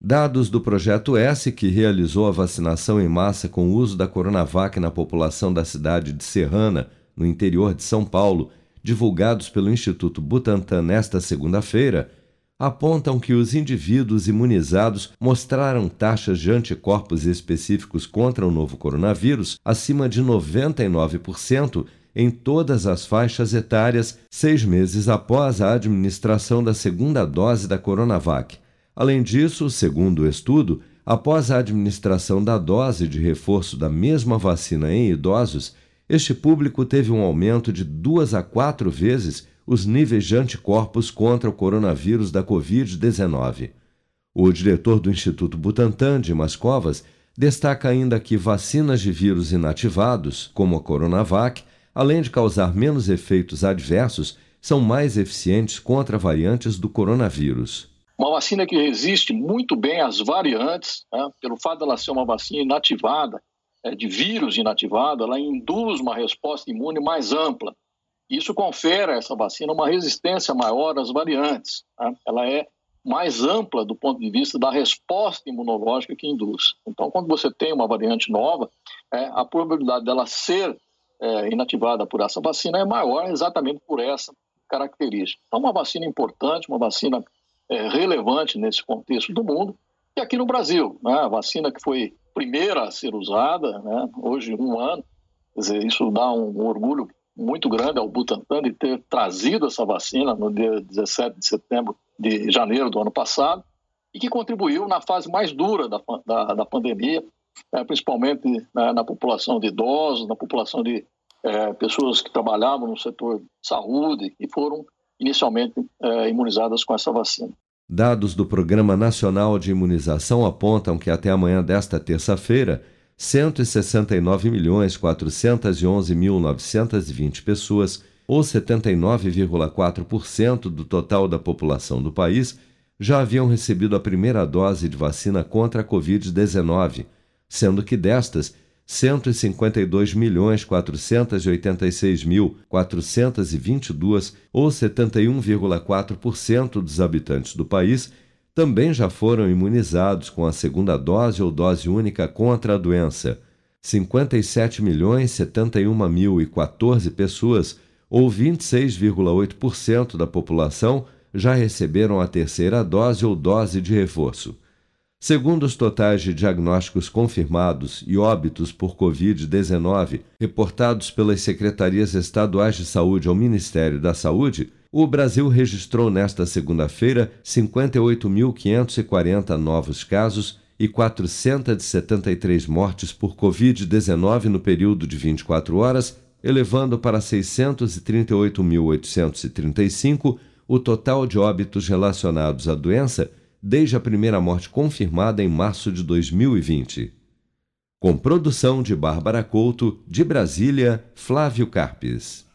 Dados do Projeto S, que realizou a vacinação em massa com o uso da Coronavac na população da cidade de Serrana, no interior de São Paulo, divulgados pelo Instituto Butantan nesta segunda-feira, apontam que os indivíduos imunizados mostraram taxas de anticorpos específicos contra o novo coronavírus acima de 99% em todas as faixas etárias, seis meses após a administração da segunda dose da Coronavac Além disso, segundo o estudo, após a administração da dose de reforço da mesma vacina em idosos, este público teve um aumento de duas a quatro vezes os níveis de anticorpos contra o coronavírus da Covid-19. O diretor do Instituto Butantan, Dimas Covas, destaca ainda que vacinas de vírus inativados, como a Coronavac, além de causar menos efeitos adversos, são mais eficientes contra variantes do coronavírus. Uma vacina que resiste muito bem às variantes, né? pelo fato dela ser uma vacina inativada, é, de vírus inativado, ela induz uma resposta imune mais ampla. Isso confere a essa vacina uma resistência maior às variantes. Né? Ela é mais ampla do ponto de vista da resposta imunológica que induz. Então, quando você tem uma variante nova, é, a probabilidade dela ser é, inativada por essa vacina é maior exatamente por essa característica. Então, uma vacina importante, uma vacina é, relevante nesse contexto do mundo. E aqui no Brasil, né, a vacina que foi primeira a ser usada, né, hoje um ano, dizer, isso dá um orgulho muito grande ao Butantan de ter trazido essa vacina no dia 17 de setembro de janeiro do ano passado e que contribuiu na fase mais dura da, da, da pandemia, né, principalmente né, na população de idosos, na população de é, pessoas que trabalhavam no setor de saúde e foram inicialmente é, imunizadas com essa vacina. Dados do Programa Nacional de Imunização apontam que até amanhã desta terça-feira, 169.411.920 pessoas, ou 79,4% do total da população do país, já haviam recebido a primeira dose de vacina contra a Covid-19, sendo que destas, 152.486.422, ou 71,4% dos habitantes do país, também já foram imunizados com a segunda dose ou dose única contra a doença. 57.071.014 pessoas, ou 26,8% da população, já receberam a terceira dose ou dose de reforço. Segundo os totais de diagnósticos confirmados e óbitos por Covid-19 reportados pelas secretarias estaduais de saúde ao Ministério da Saúde, o Brasil registrou nesta segunda-feira 58.540 novos casos e 473 mortes por Covid-19 no período de 24 horas, elevando para 638.835 o total de óbitos relacionados à doença desde a primeira morte confirmada em março de 2020. Com produção de Bárbara Couto, de Brasília, Flávio Carpes.